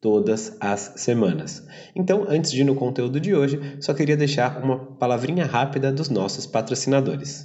todas as semanas. Então, antes de ir no conteúdo de hoje, só queria deixar uma palavrinha rápida dos nossos patrocinadores.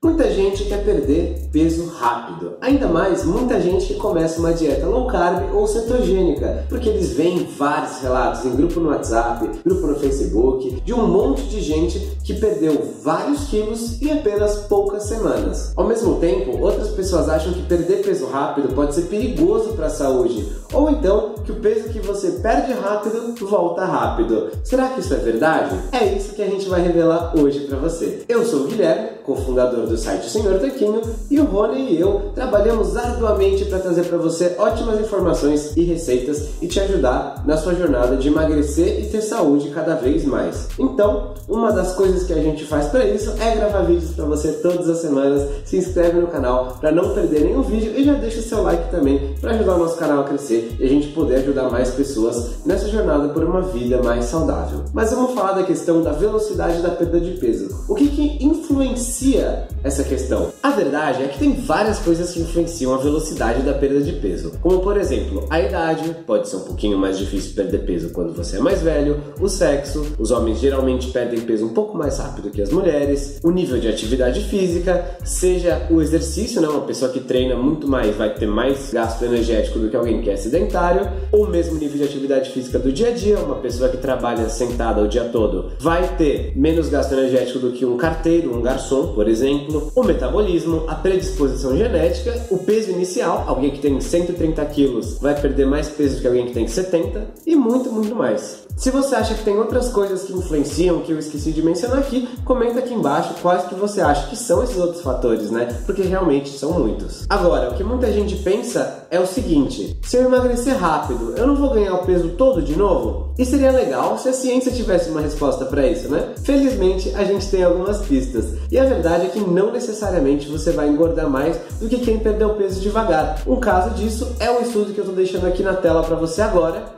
Muita gente quer perder peso rápido. Ainda mais, muita gente que começa uma dieta low carb ou cetogênica, porque eles veem vários relatos em grupo no WhatsApp, grupo no Facebook, de um monte de gente que perdeu vários quilos em apenas poucas semanas. Ao mesmo tempo, outras pessoas acham que perder peso rápido pode ser perigoso para a saúde, ou então que o peso que você perde rápido volta rápido. Será que isso é verdade? É isso que a gente vai revelar hoje para você. Eu sou o Guilherme, cofundador do site Senhor Tanquinho, e o Rony e eu trabalhamos arduamente para trazer para você ótimas informações e receitas e te ajudar na sua jornada de emagrecer e ter saúde cada vez mais. Então, uma das coisas que a gente faz para isso é gravar vídeos para você todas as semanas. Se inscreve no canal para não perder nenhum vídeo e já deixa seu like também para ajudar o nosso canal a crescer e a gente poder ajudar mais pessoas nessa jornada por uma vida mais saudável. Mas vamos falar da questão da velocidade da perda de peso. O que, que influencia influencia essa questão? A verdade é que tem várias coisas que influenciam a velocidade da perda de peso, como por exemplo, a idade, pode ser um pouquinho mais difícil perder peso quando você é mais velho, o sexo, os homens geralmente perdem peso um pouco mais rápido que as mulheres, o nível de atividade física, seja o exercício, né? uma pessoa que treina muito mais vai ter mais gasto energético do que alguém que é sedentário, ou mesmo nível de atividade física do dia a dia, uma pessoa que trabalha sentada o dia todo vai ter menos gasto energético do que um carteiro, um garçom, por exemplo, o metabolismo, a predisposição genética, o peso inicial, alguém que tem 130 quilos vai perder mais peso do que alguém que tem 70 e muito, muito mais. Se você acha que tem outras coisas que influenciam que eu esqueci de mencionar aqui, comenta aqui embaixo quais que você acha que são esses outros fatores, né? Porque realmente são muitos. Agora, o que muita gente pensa é o seguinte: se eu emagrecer rápido, eu não vou ganhar o peso todo de novo? E seria legal se a ciência tivesse uma resposta para isso, né? Felizmente, a gente tem algumas pistas. E a verdade é que não necessariamente você vai engordar mais do que quem perdeu peso devagar. Um caso disso é o estudo que eu estou deixando aqui na tela para você agora,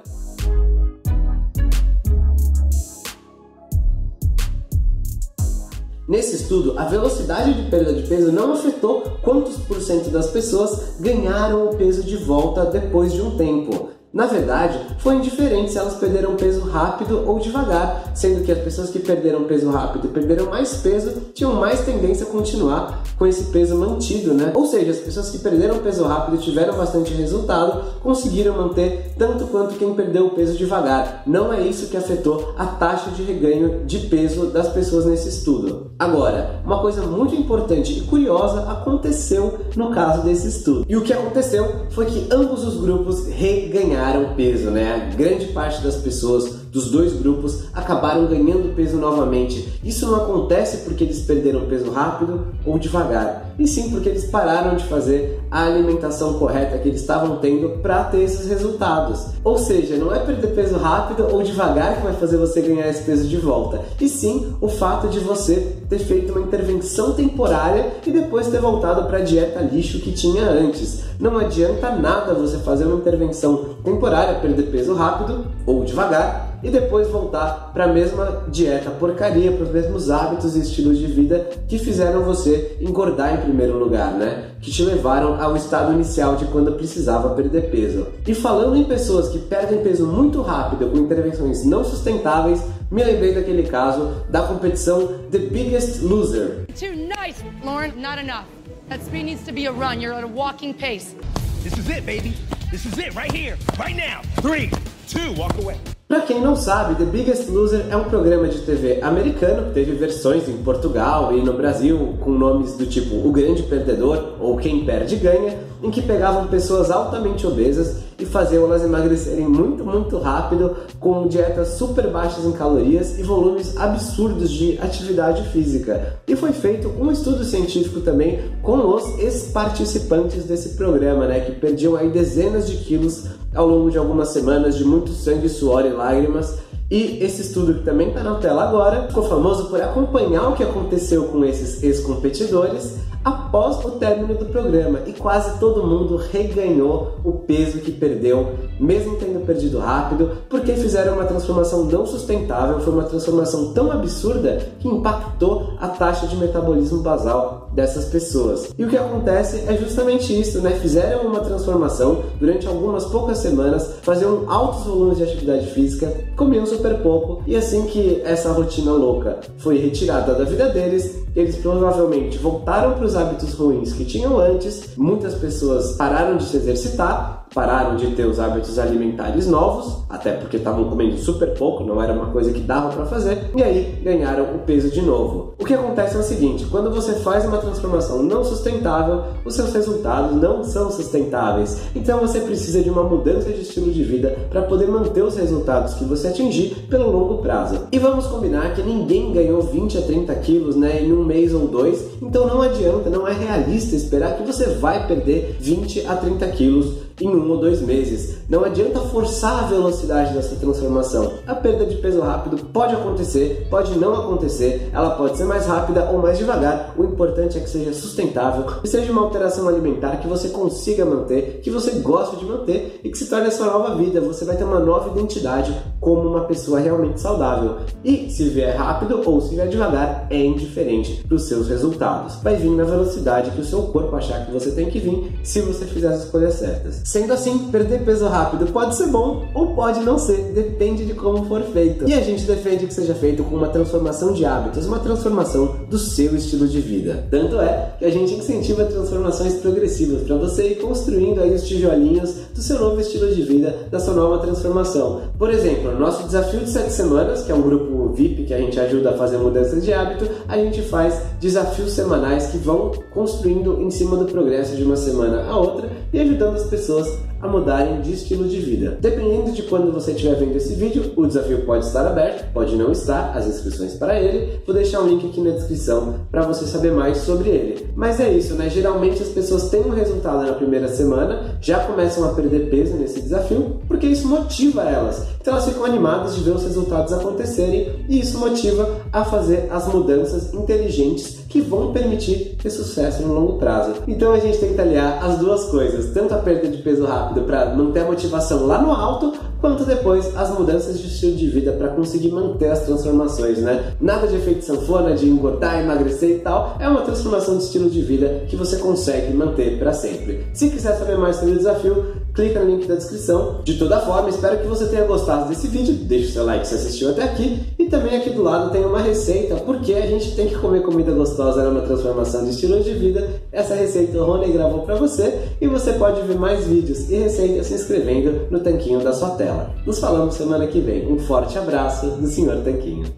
Nesse estudo, a velocidade de perda de peso não afetou quantos por cento das pessoas ganharam o peso de volta depois de um tempo. Na verdade, foi indiferente se elas perderam peso rápido ou devagar, sendo que as pessoas que perderam peso rápido e perderam mais peso tinham mais tendência a continuar com esse peso mantido, né? Ou seja, as pessoas que perderam peso rápido e tiveram bastante resultado conseguiram manter tanto quanto quem perdeu o peso devagar. Não é isso que afetou a taxa de reganho de peso das pessoas nesse estudo. Agora, uma coisa muito importante e curiosa aconteceu no caso desse estudo. E o que aconteceu foi que ambos os grupos reganharam ganharam peso, né? Grande parte das pessoas dos dois grupos acabaram ganhando peso novamente. Isso não acontece porque eles perderam peso rápido ou devagar, e sim porque eles pararam de fazer a alimentação correta que eles estavam tendo para ter esses resultados. Ou seja, não é perder peso rápido ou devagar que vai fazer você ganhar esse peso de volta, e sim o fato de você ter feito uma intervenção temporária e depois ter voltado para a dieta lixo que tinha antes. Não adianta nada você fazer uma intervenção temporária, perder peso rápido ou devagar e depois voltar para a mesma dieta porcaria, para os mesmos hábitos e estilos de vida que fizeram você engordar em primeiro lugar, né? Que te levaram ao estado inicial de quando precisava perder peso. E falando em pessoas que perdem peso muito rápido com intervenções não sustentáveis, me lembrei daquele caso da competição The Biggest Loser. Too nice, Lauren. Not enough. That speed needs to be a run. You're at a walking pace. This is it, baby. This is it right here, right now. Three, two, walk away. Para quem não sabe, The Biggest Loser é um programa de TV americano que teve versões em Portugal e no Brasil com nomes do tipo O Grande Perdedor ou Quem Perde Ganha, em que pegavam pessoas altamente obesas e faziam elas emagrecerem muito, muito rápido com dietas super baixas em calorias e volumes absurdos de atividade física. E foi feito um estudo científico também com os ex-participantes desse programa, né, que perdiam aí dezenas de quilos ao longo de algumas semanas de muito sangue, suor e lágrimas. E esse estudo que também está na tela agora ficou famoso por acompanhar o que aconteceu com esses ex-competidores após o término do programa e quase todo mundo reganhou o peso que perdeu, mesmo tendo perdido rápido, porque fizeram uma transformação não sustentável, foi uma transformação tão absurda que impactou a taxa de metabolismo basal dessas pessoas. E o que acontece é justamente isso, né? Fizeram uma transformação durante algumas poucas semanas, faziam altos volumes de atividade física, comiam super pouco e assim que essa rotina louca foi retirada da vida deles, eles provavelmente voltaram para os hábitos ruins que tinham antes, muitas pessoas pararam de se exercitar pararam de ter os hábitos alimentares novos, até porque estavam comendo super pouco, não era uma coisa que dava para fazer, e aí ganharam o peso de novo. O que acontece é o seguinte: quando você faz uma transformação não sustentável, os seus resultados não são sustentáveis. Então você precisa de uma mudança de estilo de vida para poder manter os resultados que você atingir pelo longo prazo. E vamos combinar que ninguém ganhou 20 a 30 quilos né, em um mês ou dois, então não adianta, não é realista esperar que você vai perder 20 a 30 quilos em um ou dois meses. Não adianta forçar a velocidade dessa transformação. A perda de peso rápido pode acontecer, pode não acontecer, ela pode ser mais rápida ou mais devagar. O importante é que seja sustentável e seja uma alteração alimentar que você consiga manter, que você goste de manter e que se torne a sua nova vida. Você vai ter uma nova identidade como uma pessoa realmente saudável. E se vier rápido ou se vier devagar, é indiferente para os seus resultados. Vai vir na velocidade que o seu corpo achar que você tem que vir se você fizer as escolhas certas. Sendo assim, perder peso rápido pode ser bom ou pode não ser, depende de como for feito. E a gente defende que seja feito com uma transformação de hábitos, uma transformação do seu estilo de vida. Tanto é que a gente incentiva transformações progressivas para você ir construindo aí os tijolinhos do seu novo estilo de vida, da sua nova transformação. Por exemplo, no nosso desafio de 7 semanas, que é um grupo VIP que a gente ajuda a fazer mudanças de hábito, a gente faz desafios semanais que vão construindo em cima do progresso de uma semana a outra e ajudando as pessoas todos. A mudarem de estilo de vida. Dependendo de quando você estiver vendo esse vídeo, o desafio pode estar aberto, pode não estar, as inscrições para ele. Vou deixar um link aqui na descrição para você saber mais sobre ele. Mas é isso, né? Geralmente as pessoas têm um resultado na primeira semana, já começam a perder peso nesse desafio, porque isso motiva elas. Então elas ficam animadas de ver os resultados acontecerem e isso motiva a fazer as mudanças inteligentes que vão permitir ter sucesso no longo prazo. Então a gente tem que aliar as duas coisas, tanto a perda de peso rápido para manter a motivação lá no alto, quanto depois as mudanças de estilo de vida para conseguir manter as transformações, né? Nada de efeito sanfona, de engordar, emagrecer e tal, é uma transformação de estilo de vida que você consegue manter para sempre. Se quiser saber mais sobre o desafio, clica no link da descrição. De toda forma, espero que você tenha gostado desse vídeo, deixe seu like se assistiu até aqui também aqui do lado tem uma receita, porque a gente tem que comer comida gostosa numa transformação de estilo de vida. Essa receita o Rony gravou para você e você pode ver mais vídeos e receitas se inscrevendo no tanquinho da sua tela. Nos falamos semana que vem. Um forte abraço do Sr. Tanquinho.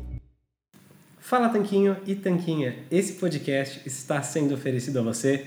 Fala Tanquinho e Tanquinha, esse podcast está sendo oferecido a você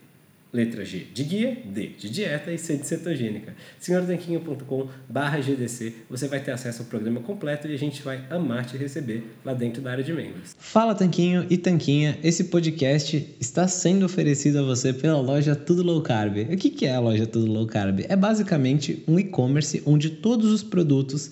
letra G de guia, D de dieta e C de cetogênica. senhortanquinho.com GDC, você vai ter acesso ao programa completo e a gente vai amar te receber lá dentro da área de membros. Fala Tanquinho e Tanquinha, esse podcast está sendo oferecido a você pela loja Tudo Low Carb. O que é a loja Tudo Low Carb? É basicamente um e-commerce onde todos os produtos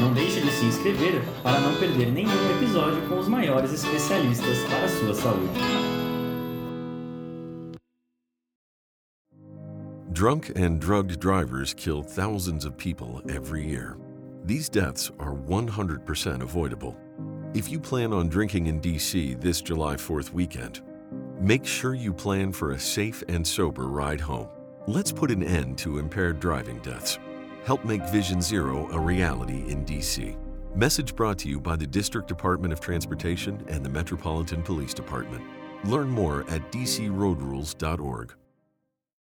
Não deixe de se inscrever para não perder nenhum episódio com os maiores especialistas para a sua saúde. Drunk and drugged drivers kill thousands of people every year. These deaths are 100% avoidable. If you plan on drinking in DC this July 4th weekend, make sure you plan for a safe and sober ride home. Let's put an end to impaired driving deaths. Help make Vision Zero a reality in DC. Message brought to you by the District Department of Transportation and the Metropolitan Police Department. Learn more at dcroadrules.org.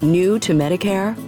New to Medicare?